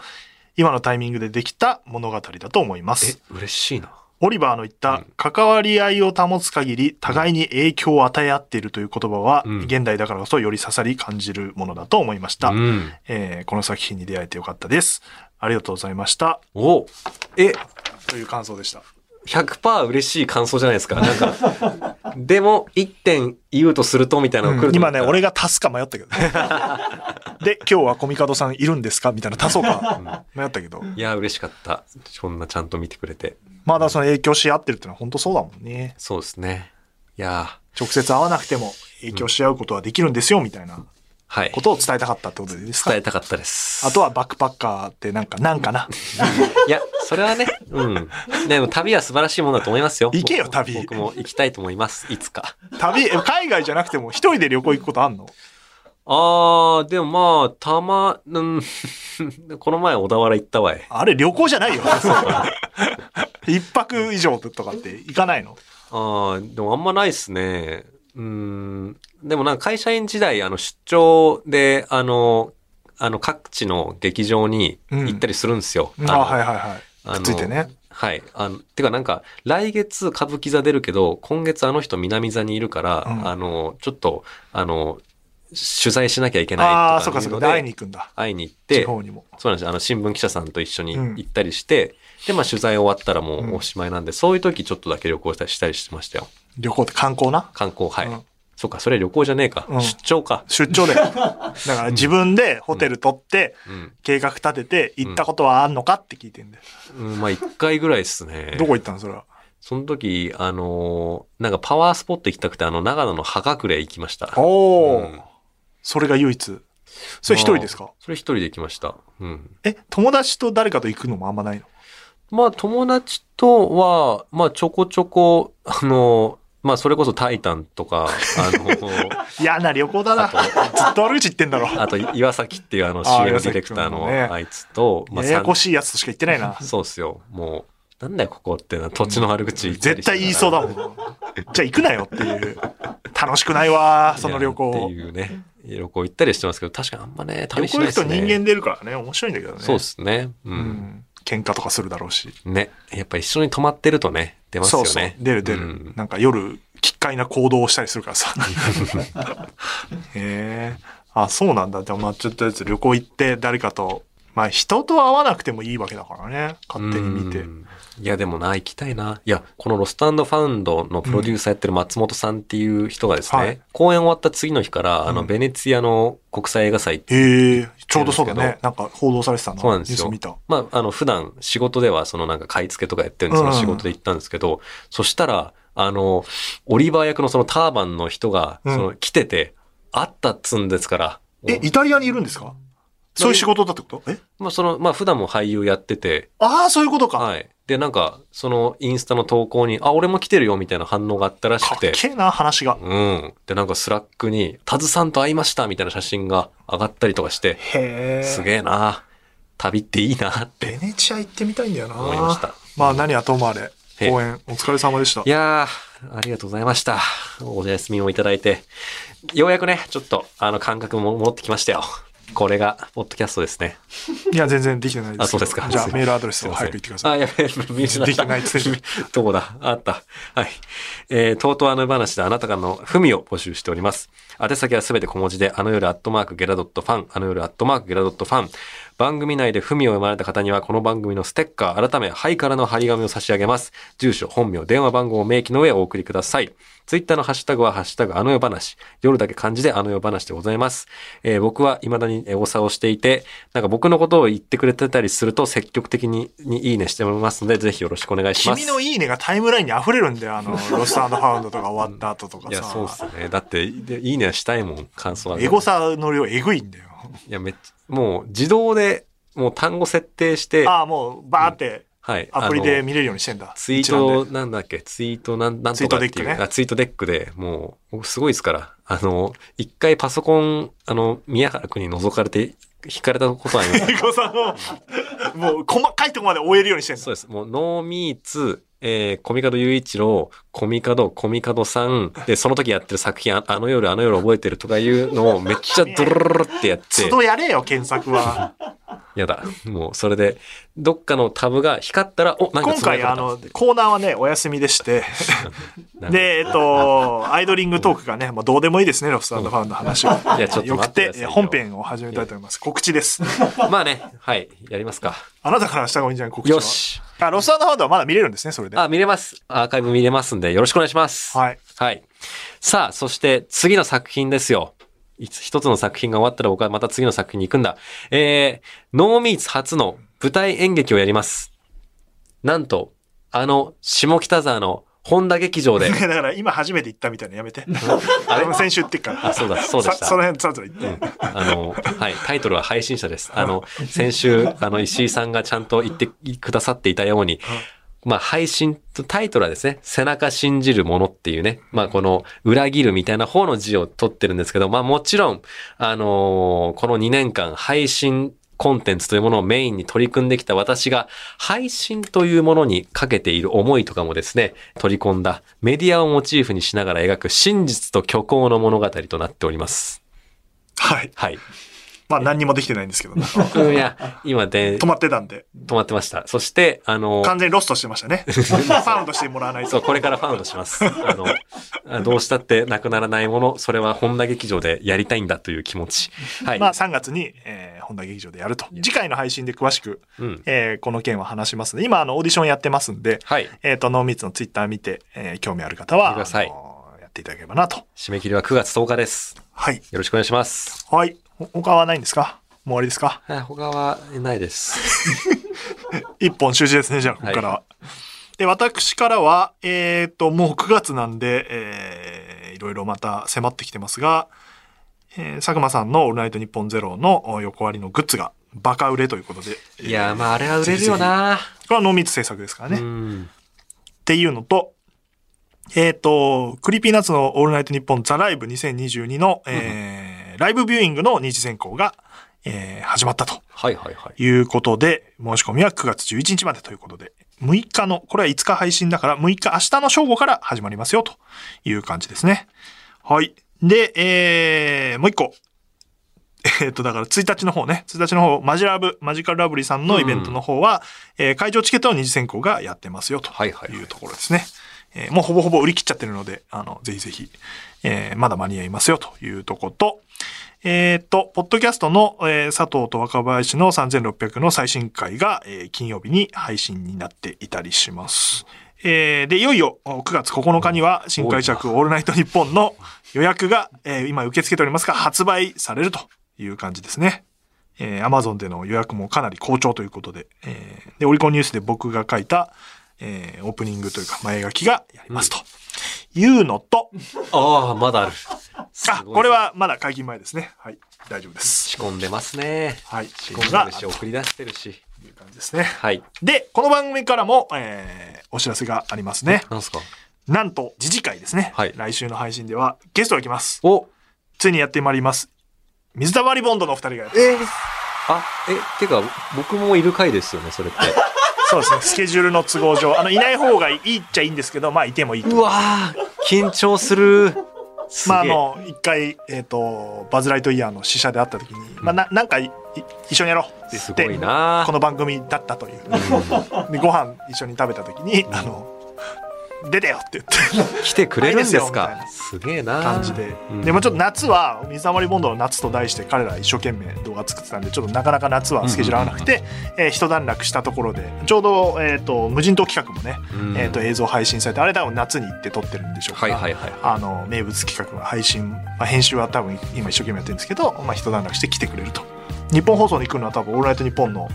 今のタイミングでできた物語だと思いまえす。、嬉しいな。オリバーの言った、関わり合いを保つ限り、互いに影響を与え合っているという言葉は、うん現代だからこそより刺さり感じるものだと思いました。うん。えーこの作品に出会えてよかったです。ありがとうございました。おえ、という感想でした。100%嬉しい感想じゃないですか。なんか、でも、一点言うとするとみたいなのが来ると思ったら今ね、俺が足すか迷ったけどね。で、今日はコミカドさんいるんですかみたいな足そうか迷ったけど。いや、嬉しかった。そんなちゃんと見てくれて。まあだその影響し合ってるってのは本当そうだもんね。そうですね。いや直接会わなくても影響し合うことはできるんですよ、みたいなはいこ。とを伝えたかったってことですか？伝えたかったです。あとはバックパッカーってなんか、なんかな？いや、それはね、うん。でも旅は素晴らしいものだと思いますよ。行けよ僕旅僕も行きたいと思います。いつか。旅、え海外じゃなくても一人で旅行行くことあんの？あー、でもまあ、たま、うん、この前小田原行ったわい。あれ旅行じゃないよ。一泊以上とかって行かないの？あー、でもあんまないっすね。うん。でもなんか会社員時代、あの、出張で、あの、あの、各地の劇場に行ったりするんですよ。あのはいはいはい。あっついてね。はい。あの、てかなんか、来月歌舞伎座出るけど、今月あの人南座にいるから、うんあの、ちょっと、あの、取材しなきゃいけないとかああ、そっかそっか。で会いに行くんだ。会いに行っ地て、方にも。そうなんです。あの、新聞記者さんと一緒にうん行ったりして、で、まあ取材終わったらもうんうおしまいなんで、そういう時ちょっとだけ旅行したりしたりしてましたよ。旅行って観光な？観光、はい。うんそうか、それ旅行じゃねえか。うん出張か。出張で。だから自分でホテル取って、うん。計画立てて、行ったことはあんのかって聞いてんだよ。うん、まあ一回ぐらいですね。どこ行ったのそれは？その時、あのーなんかパワースポット行きたくて、あの、長野の葉隠れ行きました。おお、うんそれが唯一。それ一人ですか？それ一人で行きました。うん。え、友達と誰かと行くのもあんまないの？まあ友達とは、まあちょこちょこ、あの、まあそれこそタイタンとか、あの、嫌な旅行だな。ずっと悪口言ってんだろ。あと岩崎っていうあのあ CM ディレクターのあいつと、まあややこ三しいやつとしか言ってないな。そうっすよ。もう、なんだよここってな、土地の悪口絶対言いそうだもん。じゃあ行くなよっていう。楽しくないわ、その旅行って。いうね、旅行行ったりしてますけど、確かにあんまね、旅行行くと旅しないですね。人間出るからね、面白いんだけどね。そうっすね。う。うんん。喧嘩とかするだろうし。ね。やっぱ一緒に泊まってるとね、出ますよね。そうそう。出る出る。うんなんか夜、奇怪な行動をしたりするからさ。へえ。あ、そうなんだ。でもまあちょっとやつ旅行行って誰かと、まあ人と会わなくてもいいわけだからね。勝手に見てう。んいや、でもな、行きたいな。いや、このロストファウンドのプロデューサーやってる松本さんっていう人がですね、はい公演終わった次の日から、あの、うんベネツィアの国際映画祭ってへえ、ちょうどそうだ。ねなんか報道されてたの。そうなんですよ見た。まあ、あの、普段仕事ではそのなんか買い付けとかやってるんですけど、うん仕事で行ったんですけど、そしたら、あの、オリバー役のそのターバンの人が、うんその来てて、会ったっつんですから。え、イタリアにいるんですか？そういう仕事だってこと？え？まあ、その、まあ、普段も俳優やってて、ああ、そういうことか。はい。で、なんか、そのインスタの投稿に、あ、俺も来てるよみたいな反応があったらしかくて、でっけえな、話が。うん。で、なんかスラックに、タズさんと会いましたみたいな写真が上がったりとかして、へえ。すげえな旅っていいなって。ベネチア行ってみたいんだよな。思いましたまあ何はともあれ、ええ公演お疲れ様でしたい。やー、ありがとうございました。お休みをいただいて。ようやくね、ちょっと、あの、感覚も戻ってきましたよ。これが、ポッドキャストですね。いや、全然できてないです。あそうですかじゃあメールアドレスを早く言ってください。あ、やべえ、見失った。できてないっつってる どこだ？あった。はい。えー、とうとうあの話であなたからの文を募集しております。宛先はすべて小文字で、あの夜アットマークゲラドットファン、あの夜アットマークゲラドットファン。番組内で文を読まれた方には、この番組のステッカー、改め、はいからの張り紙を差し上げます。住所、本名、電話番号を明記の上お送りください。ツイッターのハッシュタグは、ハッシュタグ、あの夜話。夜だけ漢字で、あの夜話でございます。えー僕は未だにエゴサをしていて、なんか僕のことを言ってくれてたりすると、積極的ににいいねしておりますので、ぜひよろしくお願いします。君のいいねがタイムラインに溢れるんだよ。あの、ロストファウンドとか終わった後とかいや、さ。そうっすね。だって、でいいねはしたいもん、感想は。エゴサの量えぐいんだよ。いや、めっちゃ、もう自動で、もう単語設定して、ああ、もうバーってはい。アプリで見れるようにしてんだ。ツイート、なんだっけ、ツイートなん、なんとかっていう。ツイートデックねあツイートデックで、もう、僕すごいですから。あの、一回パソコン、あの、宮原君に覗かれて、引かれたことはあります もう細かいとこまで追えるようにしてんだ。そうです。もう、ノーミーツ、えー、コミカド雄一郎、コミカド、コミカドさん、で、その時やってる作品、ああの夜、あの夜覚えてるとかいうのをめっちゃドロロロロってやって都、度やれよ、検索は。やだ。もう、それで、どっかのタブが光ったら、お、なんか今回、あの、コーナーはね、お休みでして、で、えっと、アイドリングトークがね、まあどうでもいいですね、ロストファウンドの話は。いやちょっとよくて、待ってくださいよ本編を始めたいと思います。告知です。まあね、はい、やりますか。あなたからした方がいいんじゃない？告知は。よし。あ、ロストファウンドはまだ見れるんですね、それで。あ、見れます。アーカイブ見れますんで、よろしくお願いします。はい。はい。さあ、そして次の作品ですよ。一つの作品が終わったら僕はまた次の作品に行くんだ。えー、ノーミーツ初の舞台演劇をやります。なんと、あの、下北沢の本田劇場で。だから今初めて言ったみたいなのやめて。あれ？俺も先週言ってっから。あ、そうだ、そうでした。さその辺、さらっと言って。あの、はい、タイトルは配信者です。あの、先週、あの、石井さんがちゃんと言ってくださっていたように、まあ、配信とタイトルはですね、背中信じるものっていうね、まあ、この裏切るみたいな方の字を取ってるんですけど、まあ、もちろん、あのーこの2年間配信コンテンツというものをメインに取り組んできた私が、配信というものにかけている思いとかもですね、取り込んだメディアをモチーフにしながら描く真実と虚構の物語となっております。はい。はい。まあ何にもできてないんですけど、ね、うん、いや、今で、止まってたんで、止まってました。そして、あの、完全にロストしてましたね。ファウンドしてもらわないと。そう、これからファウンドします。あの、あどうしたってなくならないもの、それは本田劇場でやりたいんだという気持ち。はい。まあ3月に、えー、本田劇場でやると。次回の配信で詳しく、うん。えーこの件は話しますので、今あのオーディションやってますんで、はい。えっ、と、ノーミーツのツイッター見て、えー興味ある方は、くださいやっていただければなと。締め切りは9月10日です。はい。よろしくお願いします。はい。ほ他はないんですか？もう終わりですか？はい、他はないです。一本終止ですね、じゃあ、ここからは。で、私からは、えっ、と、もう9月なんで、えーいろいろまた迫ってきてますが、えー佐久間さんのオールナイトニッポンゼロのお横割りのグッズがバカ売れということで。いやー、まああれは売れるよな。これはノーミーツ制作ですからね。うっん。ていうのと、えっ、と、クリーピーナッツのオールナイトニッポンザライブ2022の、えーライブビューイングの二次選考が、えー始まったとはいはいはい。いうことで、申し込みは9月11日までということで、6日の、これは5日配信だから6日明日の正午から始まりますよという感じですね。はい。で、えー、もう一個。えっと、だから1日の方ね、1日の方、マジラブ、マジカルラブリーさんのイベントの方は、えー会場チケットの二次選考がやってますよとはいうところですね。えーもうほぼほぼ売り切っちゃってるので、あの、ぜひぜひ、えーまだ間に合いますよというとこと、えっ、と、ポッドキャストの、えー佐藤と若林の3600の最新回が、えー金曜日に配信になっていたりします。えーで、いよいよお9月9日には新解釈オールナイトニッポンの予約が、えー今受け付けておりますが発売されるという感じですね。えー、Amazon での予約もかなり好調ということで、えーで、オリコンニュースで僕が書いた、えーオープニングというか前書きがやりますと。いうのと、ああ、まだある。すあ、これはまだ解禁前ですね。はい。大丈夫です。仕込んでますね。はい。仕仕込んでるし、送り出してるし。という感じですね。はい。で、この番組からも、えーお知らせがありますね。なんすか？なんと、次次回ですね。はい来週の配信ではゲストが来ます。おついにやってまいります。水溜りボンドのお二人がやってえあ、え、てか、僕もいる回ですよね、それって。そうですね。スケジュールの都合上、あの、いない方がいいっちゃいいんですけど、まあ、いてもいいとうわー緊張する。まあ、あの、一回、えっ、と、バズ・ライトイヤーの試写で会った時に、まあ、ななんかい、い一緒にやろうって言すごいって、なこの番組だったという。で、ご飯一緒に食べた時に、あの、出てよって言って、来てくれるんですか？なすげえな。感じで。うん。でもちょっと夏は、水溜りボンドの夏と題して彼ら一生懸命動画作ってたんで、ちょっとなかなか夏はスケジュール合わなくて、えー一段落したところで、ちょうど、えっ、と、無人島企画もね、うん。えっ、と、映像配信されて、あれ多分夏に行って撮ってるんでしょうか。ら、はいはいはい。あの、名物企画の配信、まあ、編集は多分今一生懸命やってるんですけど、まあ、一段落して来てくれると。日本放送に来るのは多分、オールナイトニッポンの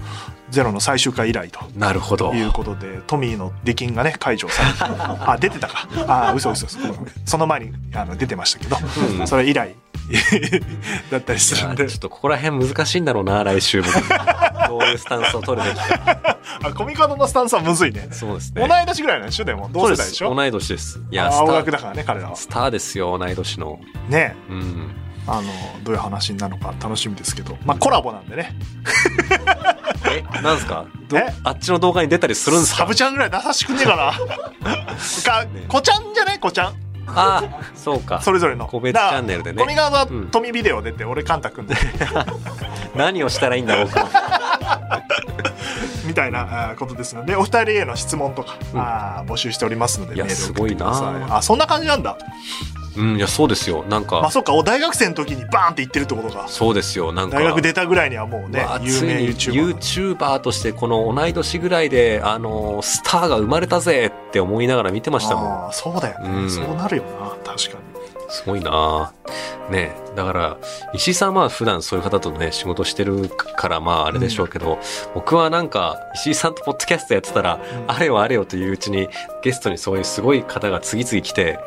ゼロの最終回以来と。なるほど。いうことで、トミーの出禁がね、解除されて、あ、出てたか。あ、嘘嘘嘘。その前にあの出てましたけど、うんそれ以来 だったりするんでちょっ、とここら辺難しいんだろうな、来週僕。どういうスタンスを取るべきか。あ、コミカドのスタンスはむずいね。そうですね。同い年ぐらいなんでしょでも、同世代でしょ？同い年です。いや、スタ青学ー、だからね、彼らは。スターですよ、同い年の。ねうん。あの、どういう話になるのか楽しみですけど、まあコラボなんでね。え、なんすか？どえあっちの動画に出たりするんすか？サブちゃんぐらい優しくねえかな。か、こちゃんじゃね？こちゃん。ああ、そうか。それぞれの。個別チャンネルでねコミカドはうんトミビデオ出て、俺カンタ君で、何をしたらいいんだろうか。みたいなことですので、お二人への質問とか、うんあー募集しておりますので、メール送ってください。すごいなあ、そんな感じなんだ。うん、いや、そうですよ。なんまあ、か、そっか、お大学生の時にバーンって言ってるってことか。そうですよ。なんか。大学出たぐらいにはもうねまあ、有名 YouTuber。YouTuber としてこの同い年ぐらいで、あの、スターが生まれたぜって思いながら見てましたもん。ああ、そうだよね、うんそうなるよな、確かに。すごいなねだから、石井さんは普段そういう方とね、仕事してるから、まああれでしょうけど、僕はなんか、石井さんとポッドキャストやってたら、あれよあれよといううちに、ゲストにそういうすごい方が次々来て、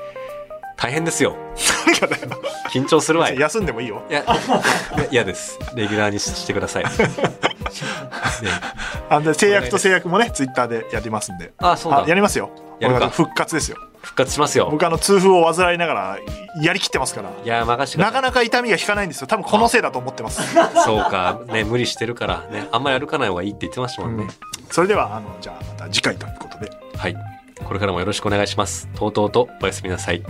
大変ですよ。緊張するわい。い休んでもいいよ。や、いや嫌です。レギュラーにしてください。ね、あで制約と制約もね、ツイッターでやりますんで。あ、そうだあや。りますよ。やるか俺復活ですよ。復活しますよ。僕あの痛風を患いながらやりきってますから。いや、任してくださないかなか痛みが引かないんですよ。多分このせいだと思ってます。そうか、ね、無理してるからね、あんまり歩かない方がいいって言ってましたもんね。それでは、あの、じゃあまた次回ということで。はい。これからもよろしくお願いします。とうとうとおやすみなさい。